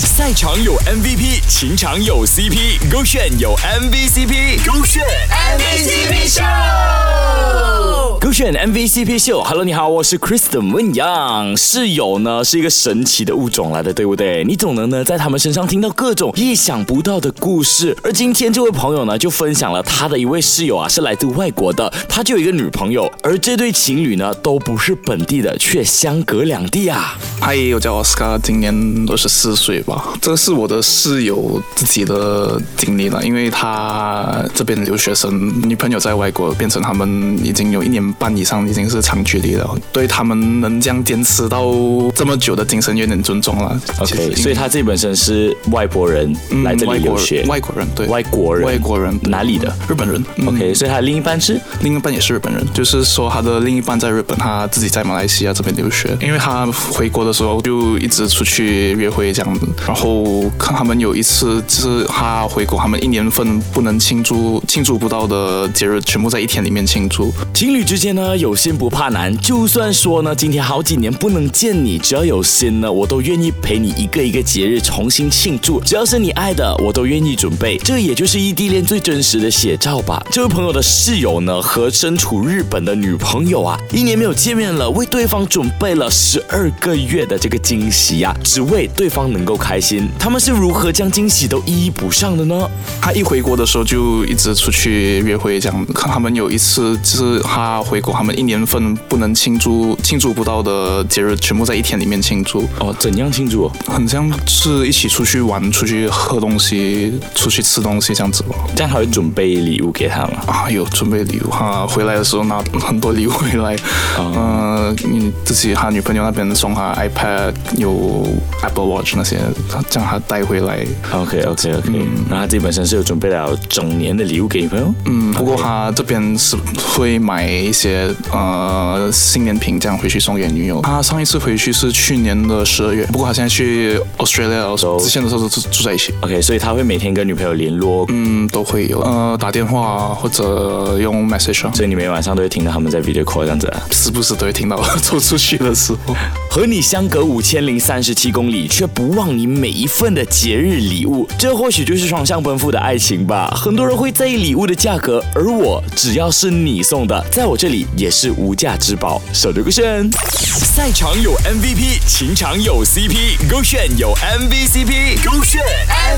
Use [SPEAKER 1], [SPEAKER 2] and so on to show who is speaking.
[SPEAKER 1] 赛场有 MVP，情场有 CP，勾选有 MVCp，勾选。MVCp 秀。Hello，你好，我是 Kristen 温阳。室友呢是一个神奇的物种来的，对不对？你总能呢在他们身上听到各种意想不到的故事。而今天这位朋友呢就分享了他的一位室友啊是来自外国的，他就有一个女朋友，而这对情侣呢都不是本地的，却相隔两地啊。
[SPEAKER 2] 嗨，我叫 Oscar，今年二十四岁吧。这是我的室友自己的经历了，因为他这边留学生，女朋友在外国，变成他们已经有一年半以上，已经是长距离了。对他们能这样坚持到这么久的精神有点尊重了。
[SPEAKER 1] OK，所以他自己本身是外国人，来这里留学，
[SPEAKER 2] 嗯外国人对，
[SPEAKER 1] 外国人，
[SPEAKER 2] 外国人
[SPEAKER 1] 哪里的？
[SPEAKER 2] 日本人。嗯
[SPEAKER 1] OK，所以他的另一半是
[SPEAKER 2] 另一半也是日本人，就是说他的另一半在日本，他自己在马来西亚这边留学。因为他回国的时候就一直出去约会这样子，然后看他们有一次就是他回国，他们一年份不能庆祝庆祝不到的节日，全部在一天里面庆祝。
[SPEAKER 1] 情侣之间呢，有心不怕难。就算说呢，今天好几年不能见你，只要有心呢，我都愿意陪你一个一个节日重新庆祝。只要是你爱的，我都愿意准备。这也就是异地恋最真实的写照吧。这位朋友的室友呢，和身处日本的女朋友啊，一年没有见面了，为对方准备了十二个月的这个惊喜呀、只为对方能够开心。他们是如何将惊喜都一一补上的呢？
[SPEAKER 2] 他一回国的时候就一直出去约会，这样看他们有一次就是他回国，他们一年份不能庆祝庆祝不到的节日，全部在一天里面庆祝。
[SPEAKER 1] 哦，怎样庆祝？
[SPEAKER 2] 很像是一起出去玩、出去喝东西、出去吃东西这样子吧。
[SPEAKER 1] 这样他会准备礼物给他吗？
[SPEAKER 2] 啊，有准备礼物哈，回来的时候拿很多礼物回来。嗯、你自己他女朋友那边送他 iPad，有 Apple Watch 那些，这样他带回来。
[SPEAKER 1] OK OK OK，、那他自己本身是有准备了整年的礼物给女朋友。
[SPEAKER 2] 嗯，不过他这边是会买一些呃新年品，这样回去送给女友。他上一次回去是去年的十二月，不过他现在去 Australia，的时候之前的时候是住住在一起。
[SPEAKER 1] OK，所以他会每天跟女朋友联络，
[SPEAKER 2] 嗯，都会有，呃，打电话或者用 message，啊
[SPEAKER 1] 所以你每晚上都会听到他们在 video call 这样子、啊。
[SPEAKER 2] 时不时都会听到走出去的时候。
[SPEAKER 1] 和你相隔五千零三十七公里，却不忘你每一份的节日礼物，这或许就是双向奔赴的爱情吧。很多人会在意礼物的价格，而我只要是你送的，在我这里也也是无价之宝。手这个选，赛场有 MVP，情场有 CP，勾选有 MVCp，勾选 MVP。